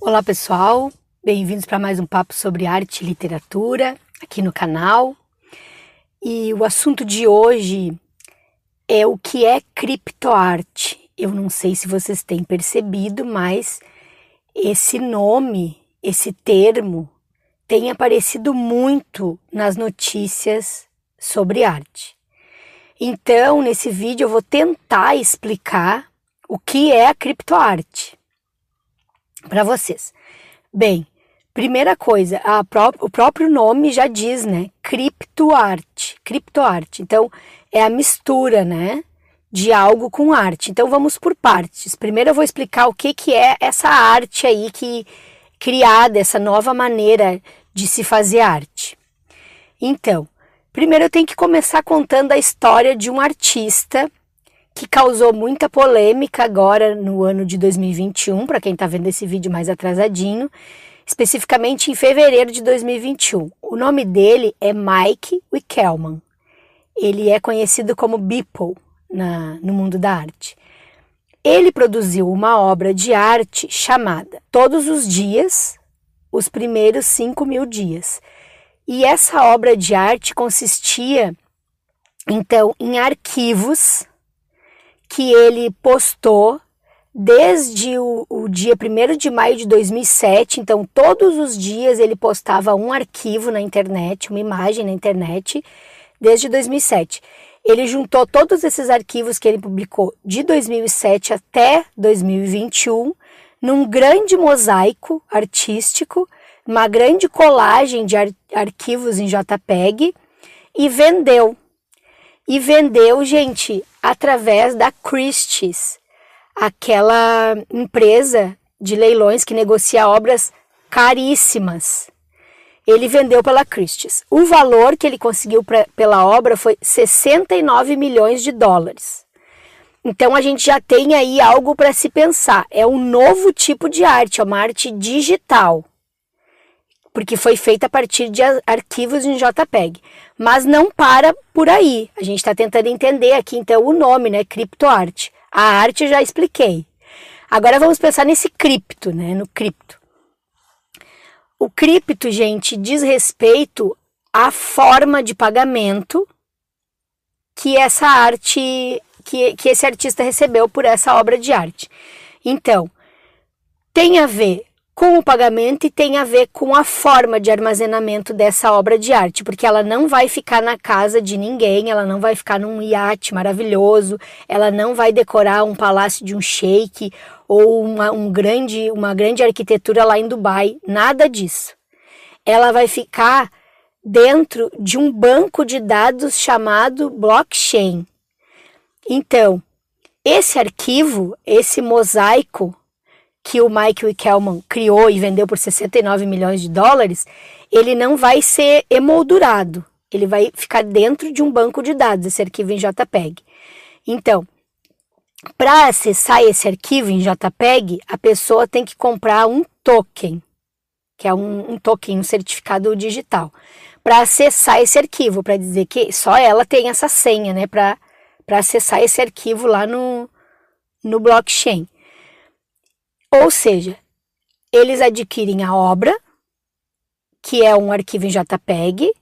Olá pessoal, bem-vindos para mais um papo sobre arte e literatura aqui no canal. E o assunto de hoje é o que é criptoarte. Eu não sei se vocês têm percebido, mas esse nome, esse termo, tem aparecido muito nas notícias sobre arte. Então, nesse vídeo eu vou tentar explicar o que é a criptoarte para vocês. Bem, primeira coisa, pró o próprio nome já diz, né? Criptoarte, criptoarte. Então, é a mistura, né? De algo com arte. Então, vamos por partes. Primeiro eu vou explicar o que, que é essa arte aí que criada, essa nova maneira de se fazer arte. Então, primeiro eu tenho que começar contando a história de um artista que causou muita polêmica agora no ano de 2021, para quem está vendo esse vídeo mais atrasadinho, especificamente em fevereiro de 2021. O nome dele é Mike Wickelman. Ele é conhecido como Beeple na, no mundo da arte. Ele produziu uma obra de arte chamada Todos os Dias, os primeiros cinco mil dias. E essa obra de arte consistia, então, em arquivos que ele postou desde o, o dia 1 de maio de 2007. Então, todos os dias ele postava um arquivo na internet, uma imagem na internet, desde 2007. Ele juntou todos esses arquivos que ele publicou de 2007 até 2021 num grande mosaico artístico, uma grande colagem de ar arquivos em JPEG e vendeu. E vendeu, gente, através da Christie's, aquela empresa de leilões que negocia obras caríssimas. Ele vendeu pela Christie's. O valor que ele conseguiu pra, pela obra foi 69 milhões de dólares. Então a gente já tem aí algo para se pensar. É um novo tipo de arte, é uma arte digital, porque foi feita a partir de arquivos em JPEG. Mas não para por aí. A gente está tentando entender aqui então o nome, né? Criptoarte. A arte eu já expliquei. Agora vamos pensar nesse cripto, né? No cripto. O cripto, gente, diz respeito à forma de pagamento que essa arte que, que esse artista recebeu por essa obra de arte. Então, tem a ver com o pagamento e tem a ver com a forma de armazenamento dessa obra de arte, porque ela não vai ficar na casa de ninguém, ela não vai ficar num iate maravilhoso, ela não vai decorar um palácio de um sheik ou uma, um grande, uma grande arquitetura lá em Dubai, nada disso. Ela vai ficar dentro de um banco de dados chamado blockchain. Então, esse arquivo, esse mosaico que o Mike Wickelman criou e vendeu por 69 milhões de dólares, ele não vai ser emoldurado, ele vai ficar dentro de um banco de dados, esse arquivo em JPEG. Então, para acessar esse arquivo em JPEG, a pessoa tem que comprar um token, que é um, um token, um certificado digital, para acessar esse arquivo, para dizer que só ela tem essa senha, né, para para acessar esse arquivo lá no, no blockchain. Ou seja, eles adquirem a obra, que é um arquivo em JPEG,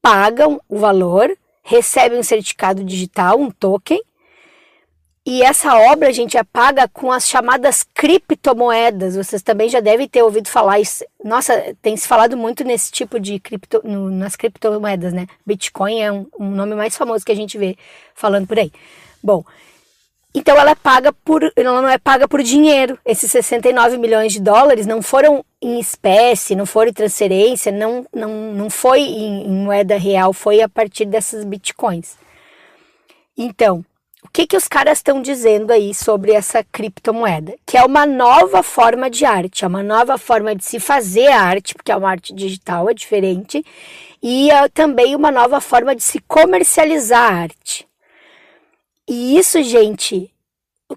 pagam o valor, recebem um certificado digital, um token, e essa obra a gente é paga com as chamadas criptomoedas. Vocês também já devem ter ouvido falar isso. Nossa, tem se falado muito nesse tipo de cripto, no, nas criptomoedas, né? Bitcoin é um, um, nome mais famoso que a gente vê falando por aí. Bom, então ela é paga por, ela não é paga por dinheiro. Esses 69 milhões de dólares não foram em espécie, não foram em transferência, não, não, não foi em, em moeda real, foi a partir dessas bitcoins. Então, o que, que os caras estão dizendo aí sobre essa criptomoeda? Que é uma nova forma de arte, é uma nova forma de se fazer arte, porque é uma arte digital, é diferente, e é também uma nova forma de se comercializar a arte. E isso, gente,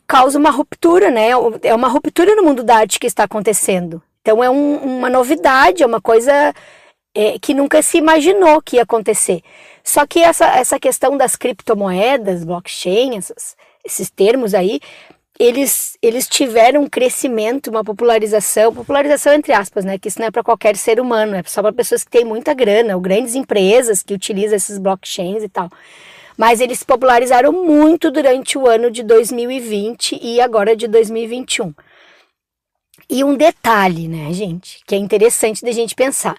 causa uma ruptura, né? É uma ruptura no mundo da arte que está acontecendo. Então é um, uma novidade, é uma coisa é, que nunca se imaginou que ia acontecer. Só que essa, essa questão das criptomoedas, blockchain, essas, esses termos aí, eles, eles tiveram um crescimento, uma popularização, popularização entre aspas, né? Que isso não é para qualquer ser humano, é só para pessoas que têm muita grana, ou grandes empresas que utilizam esses blockchains e tal. Mas eles popularizaram muito durante o ano de 2020 e agora de 2021. E um detalhe, né, gente, que é interessante da gente pensar.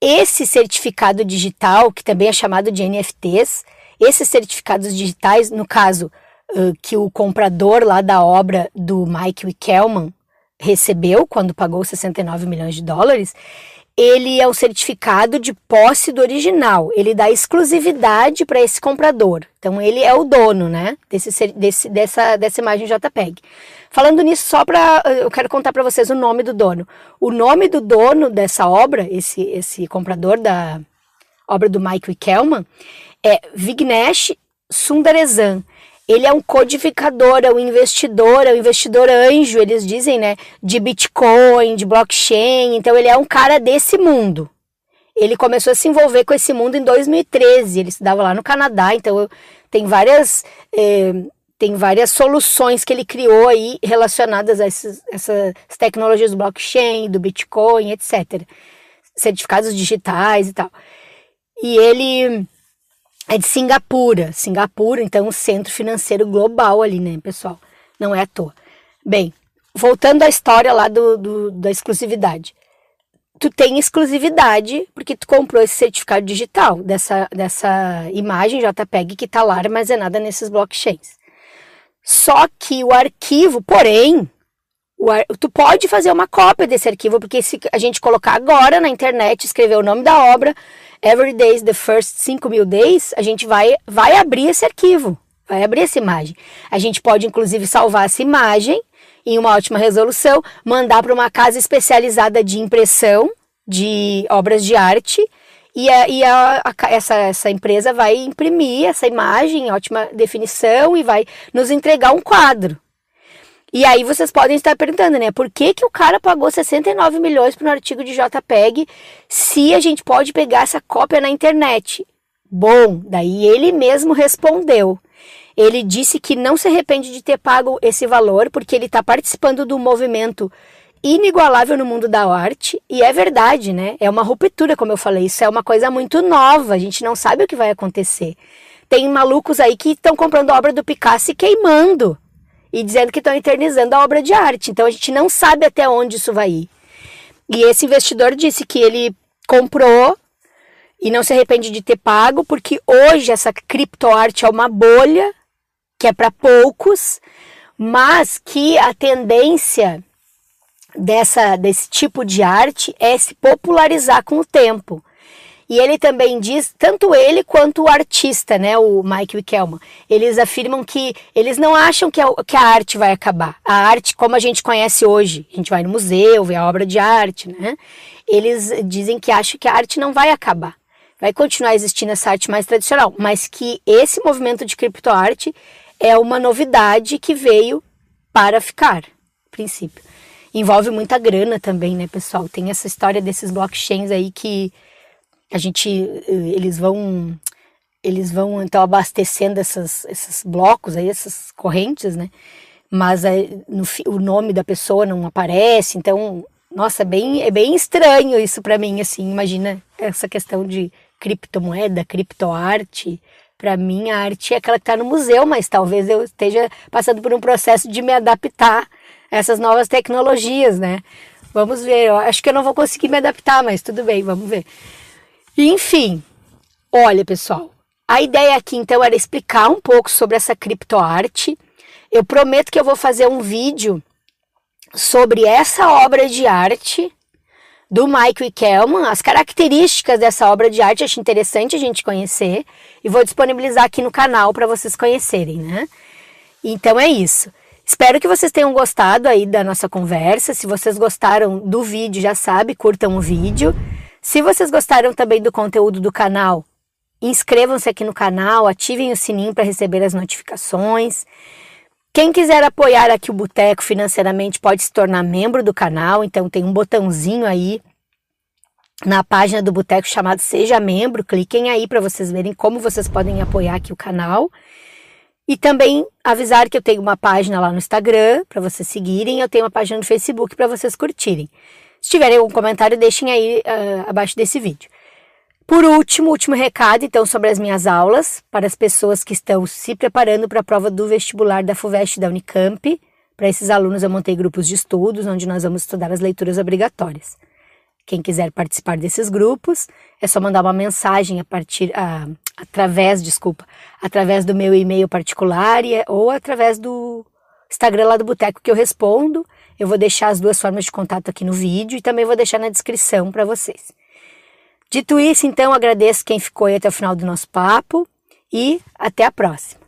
Esse certificado digital, que também é chamado de NFTs, esses certificados digitais, no caso uh, que o comprador lá da obra do Mike Wickelman recebeu quando pagou 69 milhões de dólares, ele é um certificado de posse do original. Ele dá exclusividade para esse comprador. Então ele é o dono, né, desse, desse, dessa, dessa imagem JPEG. Falando nisso, só para eu quero contar para vocês o nome do dono. O nome do dono dessa obra, esse esse comprador da obra do Mike Wickelman, é Vignesh Sundaresan. Ele é um codificador, é um investidor, é um investidor anjo, eles dizem, né? De Bitcoin, de blockchain. Então, ele é um cara desse mundo. Ele começou a se envolver com esse mundo em 2013. Ele estudava lá no Canadá, então tem várias. Eh, tem várias soluções que ele criou aí relacionadas a esses, essas tecnologias do blockchain, do Bitcoin, etc. Certificados digitais e tal. E ele é de Singapura. Singapura, então, um centro financeiro global ali, né, pessoal? Não é à toa. Bem, voltando à história lá do, do, da exclusividade. Tu tem exclusividade porque tu comprou esse certificado digital dessa, dessa imagem JPEG que está lá armazenada nesses blockchains. Só que o arquivo, porém, tu pode fazer uma cópia desse arquivo, porque se a gente colocar agora na internet, escrever o nome da obra, Every Days the First 5 mil days, a gente vai, vai abrir esse arquivo, vai abrir essa imagem. A gente pode, inclusive, salvar essa imagem em uma ótima resolução, mandar para uma casa especializada de impressão de obras de arte e, a, e a, a, essa, essa empresa vai imprimir essa imagem em ótima definição e vai nos entregar um quadro. E aí vocês podem estar perguntando, né? Por que, que o cara pagou 69 milhões para um artigo de JPEG se a gente pode pegar essa cópia na internet? Bom, daí ele mesmo respondeu. Ele disse que não se arrepende de ter pago esse valor porque ele está participando do movimento inigualável no mundo da arte e é verdade, né? É uma ruptura, como eu falei, isso é uma coisa muito nova, a gente não sabe o que vai acontecer. Tem malucos aí que estão comprando obra do Picasso e queimando e dizendo que estão eternizando a obra de arte. Então a gente não sabe até onde isso vai ir. E esse investidor disse que ele comprou e não se arrepende de ter pago, porque hoje essa criptoarte é uma bolha que é para poucos, mas que a tendência dessa desse tipo de arte é se popularizar com o tempo. E ele também diz, tanto ele quanto o artista, né, o Mike Wickelman, eles afirmam que eles não acham que a, que a arte vai acabar. A arte, como a gente conhece hoje, a gente vai no museu, vê a obra de arte, né? Eles dizem que acham que a arte não vai acabar. Vai continuar existindo essa arte mais tradicional, mas que esse movimento de criptoarte é uma novidade que veio para ficar, princípio. Envolve muita grana também, né, pessoal? Tem essa história desses blockchains aí que a gente eles vão eles vão então abastecendo essas, esses blocos aí, essas correntes, né? Mas no, o nome da pessoa não aparece, então, nossa, é bem, é bem estranho isso para mim, assim, imagina essa questão de criptomoeda, criptoarte. Para mim, a arte é aquela que está no museu, mas talvez eu esteja passando por um processo de me adaptar a essas novas tecnologias, né? Vamos ver, eu acho que eu não vou conseguir me adaptar, mas tudo bem, vamos ver. Enfim, olha pessoal, a ideia aqui então era explicar um pouco sobre essa criptoarte. Eu prometo que eu vou fazer um vídeo sobre essa obra de arte do Michael Kelman, as características dessa obra de arte, acho interessante a gente conhecer e vou disponibilizar aqui no canal para vocês conhecerem, né? Então é isso. Espero que vocês tenham gostado aí da nossa conversa. Se vocês gostaram do vídeo, já sabe, curtam o vídeo. Se vocês gostaram também do conteúdo do canal, inscrevam-se aqui no canal, ativem o sininho para receber as notificações. Quem quiser apoiar aqui o Boteco financeiramente pode se tornar membro do canal, então tem um botãozinho aí na página do Boteco chamado Seja Membro. Cliquem aí para vocês verem como vocês podem apoiar aqui o canal. E também avisar que eu tenho uma página lá no Instagram para vocês seguirem, eu tenho uma página no Facebook para vocês curtirem. Se tiverem algum comentário, deixem aí uh, abaixo desse vídeo. Por último, último recado, então, sobre as minhas aulas, para as pessoas que estão se preparando para a prova do vestibular da FUVEST da Unicamp. Para esses alunos, eu montei grupos de estudos, onde nós vamos estudar as leituras obrigatórias. Quem quiser participar desses grupos, é só mandar uma mensagem a partir, a, através, desculpa, através do meu e-mail particular e, ou através do Instagram lá do Boteco que eu respondo. Eu vou deixar as duas formas de contato aqui no vídeo e também vou deixar na descrição para vocês. Dito isso, então, agradeço quem ficou aí até o final do nosso papo e até a próxima.